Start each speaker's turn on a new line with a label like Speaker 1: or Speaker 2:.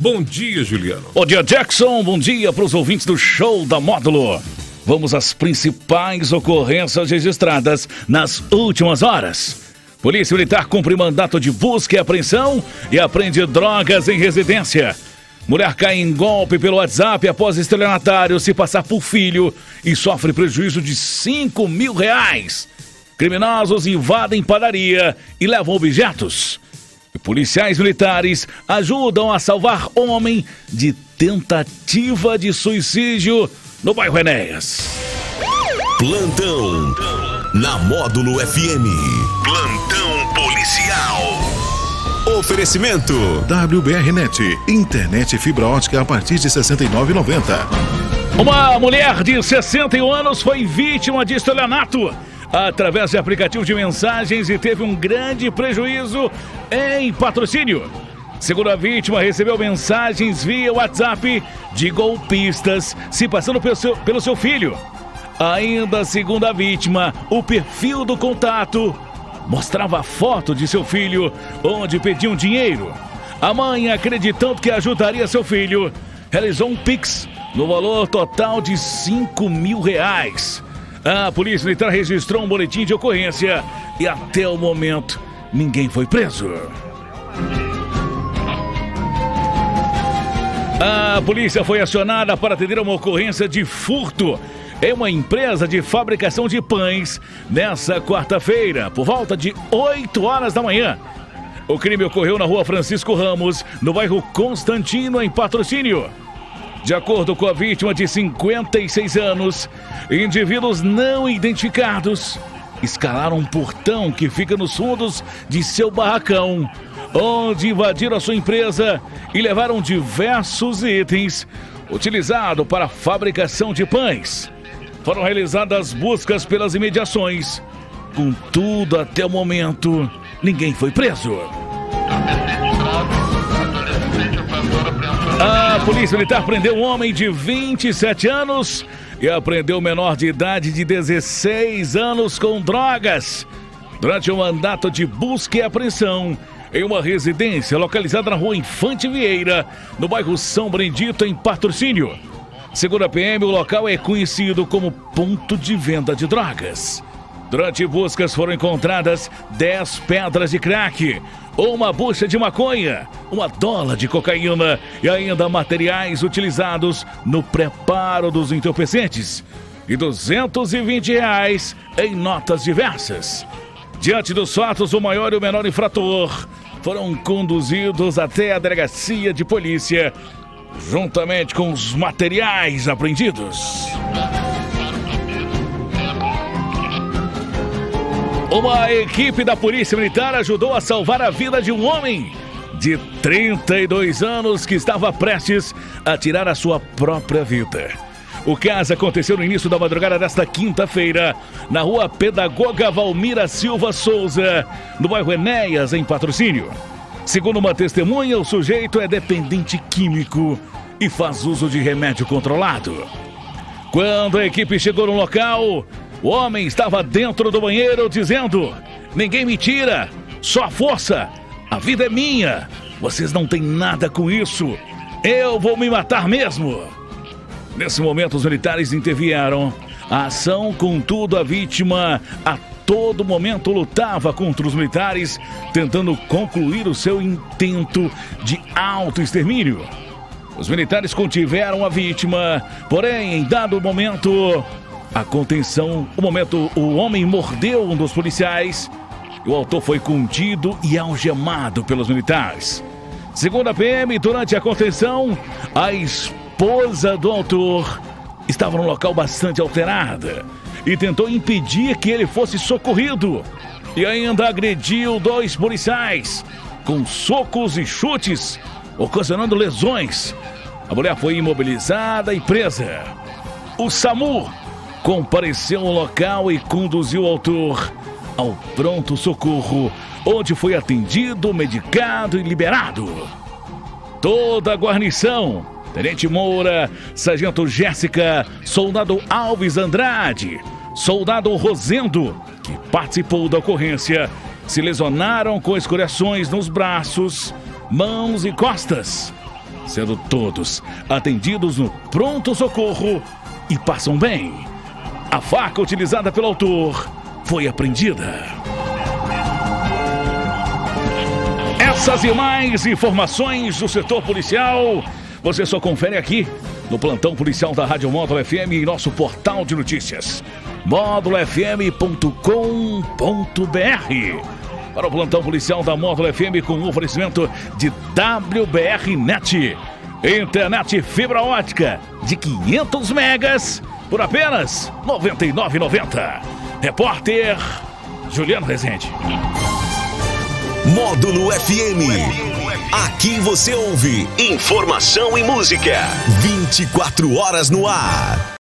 Speaker 1: Bom dia, Juliano.
Speaker 2: Bom dia, Jackson. Bom dia para os ouvintes do show da Módulo. Vamos às principais ocorrências registradas nas últimas horas. Polícia Militar cumpre mandato de busca e apreensão e apreende drogas em residência. Mulher cai em golpe pelo WhatsApp após estelionatário se passar por filho e sofre prejuízo de 5 mil reais. Criminosos invadem padaria e levam objetos. E policiais militares ajudam a salvar homem de tentativa de suicídio no bairro Enéas.
Speaker 3: Plantão na Módulo FM. Plantão policial. Oferecimento
Speaker 4: WBRnet, internet fibra ótica a partir de 69,90.
Speaker 2: Uma mulher de 61 anos foi vítima de estelionato através de aplicativo de mensagens e teve um grande prejuízo em patrocínio. Segundo a vítima, recebeu mensagens via WhatsApp de golpistas se passando pelo seu, pelo seu filho. Ainda segundo a vítima, o perfil do contato mostrava a foto de seu filho, onde pediam dinheiro. A mãe, acreditando que ajudaria seu filho, realizou um Pix no valor total de 5 mil reais. A Polícia Militar registrou um boletim de ocorrência e até o momento ninguém foi preso. A polícia foi acionada para atender uma ocorrência de furto em uma empresa de fabricação de pães nessa quarta-feira, por volta de 8 horas da manhã. O crime ocorreu na rua Francisco Ramos, no bairro Constantino, em patrocínio. De acordo com a vítima de 56 anos, indivíduos não identificados escalaram um portão que fica nos fundos de seu barracão, onde invadiram a sua empresa e levaram diversos itens utilizados para a fabricação de pães. Foram realizadas buscas pelas imediações. Contudo, até o momento, ninguém foi preso. A Polícia Militar prendeu um homem de 27 anos e apreendeu menor de idade de 16 anos com drogas. Durante um mandato de busca e apreensão em uma residência localizada na rua Infante Vieira, no bairro São Brendito, em patrocínio. Segundo a PM, o local é conhecido como ponto de venda de drogas. Durante buscas foram encontradas 10 pedras de crack, uma bucha de maconha, uma dola de cocaína e ainda materiais utilizados no preparo dos entorpecentes e 220 reais em notas diversas. Diante dos fatos, o maior e o menor infrator foram conduzidos até a delegacia de polícia juntamente com os materiais apreendidos. Uma equipe da Polícia Militar ajudou a salvar a vida de um homem de 32 anos que estava prestes a tirar a sua própria vida. O caso aconteceu no início da madrugada desta quinta-feira, na rua Pedagoga Valmira Silva Souza, no bairro Enéas, em patrocínio. Segundo uma testemunha, o sujeito é dependente químico e faz uso de remédio controlado. Quando a equipe chegou no local, o homem estava dentro do banheiro dizendo: Ninguém me tira, só força, a vida é minha, vocês não têm nada com isso, eu vou me matar mesmo. Nesse momento, os militares intervieram. A ação, contudo, a vítima a todo momento lutava contra os militares, tentando concluir o seu intento de autoextermínio. Os militares contiveram a vítima, porém, em dado momento, a contenção, o momento, o homem mordeu um dos policiais. O autor foi contido e algemado pelos militares. Segundo a PM, durante a contenção, a esposa do autor estava num local bastante alterada e tentou impedir que ele fosse socorrido. E ainda agrediu dois policiais com socos e chutes, ocasionando lesões. A mulher foi imobilizada e presa. O SAMU compareceu ao local e conduziu o autor ao pronto socorro, onde foi atendido, medicado e liberado. Toda a guarnição, Tenente Moura, Sargento Jéssica, Soldado Alves Andrade, Soldado Rosendo, que participou da ocorrência, se lesionaram com escoriações nos braços, mãos e costas. sendo todos atendidos no pronto-socorro e passam bem. A faca utilizada pelo autor foi apreendida. Essas e mais informações do setor policial você só confere aqui no plantão policial da Rádio Módulo FM e nosso portal de notícias módulofm.com.br. Para o plantão policial da Módulo FM com oferecimento de WBR Net. Internet fibra ótica de 500 megas por apenas R$ 99,90. Repórter Juliano Rezende.
Speaker 3: Módulo FM. Aqui você ouve informação e música. 24 horas no ar.